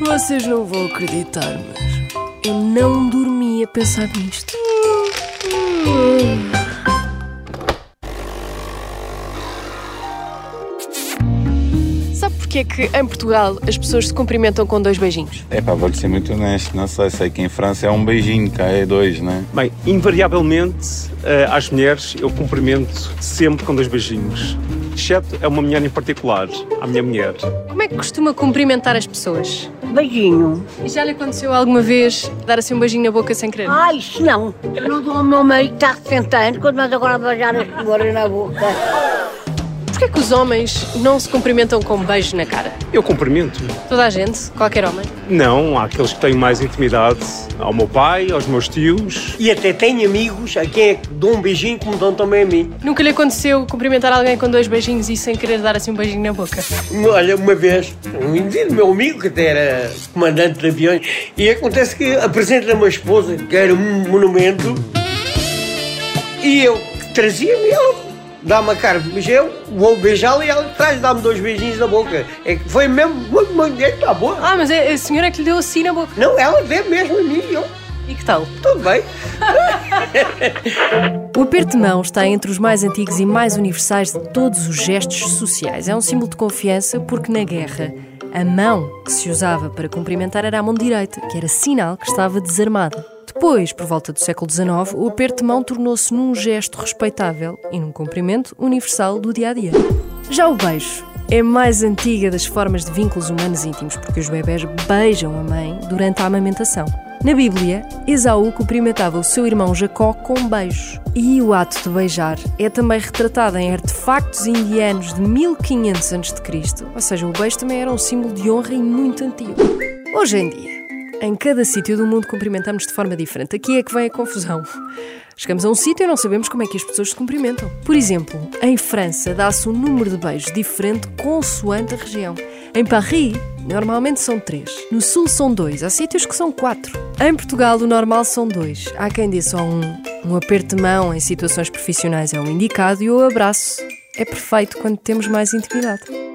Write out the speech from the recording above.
Vocês não vão acreditar, mas eu não dormi a pensar nisto. Sabe porquê que em Portugal as pessoas se cumprimentam com dois beijinhos? É pá, vou-lhe ser muito honesto, não sei, sei que em França é um beijinho, cá é dois, né? Bem, invariavelmente, eh, às mulheres eu cumprimento sempre com dois beijinhos. Exceto a uma mulher em particular, a minha mulher. Como é que costuma cumprimentar as pessoas? Beijinho. E já lhe aconteceu alguma vez dar assim um beijinho na boca sem querer? Ai, isso não. Eu não dou ao meu marido que está sentando quando nós agora beijar a senhora na boca. Porquê que os homens não se cumprimentam com um beijo na cara? Eu cumprimento. Toda a gente, qualquer homem. Não, há aqueles que têm mais intimidade. Ao meu pai, aos meus tios. E até tenho amigos a quem é que dou um beijinho como dão também a mim. Nunca lhe aconteceu cumprimentar alguém com dois beijinhos e sem querer dar assim um beijinho na boca? Olha, uma vez, um indivíduo, meu amigo, que até era comandante de aviões, e acontece que apresenta uma esposa, que era um monumento, e eu que trazia-me ela. Dá-me a cara, mas eu vou beijá-la e ela traz, dá-me dois beijinhos na boca. É que foi mesmo, muito, muito, está boa. Ah, mas é a senhora é que lhe deu assim na boca. Não, ela vê mesmo a mim e eu, E que tal? tudo bem. O aperto de mão está entre os mais antigos e mais universais de todos os gestos sociais. É um símbolo de confiança porque na guerra a mão que se usava para cumprimentar era a mão direita, que era sinal que estava desarmada. Depois, por volta do século XIX, o aperto de mão tornou-se num gesto respeitável e num cumprimento universal do dia a dia. Já o beijo é mais antiga das formas de vínculos humanos íntimos, porque os bebés beijam a mãe durante a amamentação. Na Bíblia, Esaú cumprimentava o seu irmão Jacó com beijos. E o ato de beijar é também retratado em artefactos indianos de 1500 a.C., ou seja, o beijo também era um símbolo de honra e muito antigo. Hoje em dia, em cada sítio do mundo cumprimentamos de forma diferente. Aqui é que vem a confusão. Chegamos a um sítio e não sabemos como é que as pessoas se cumprimentam. Por exemplo, em França dá-se um número de beijos diferente consoante a região. Em Paris, normalmente são três. No Sul são dois. Há sítios que são quatro. Em Portugal, o normal são dois. Há quem dê só um. Um aperto de mão em situações profissionais é o indicado e o abraço é perfeito quando temos mais intimidade.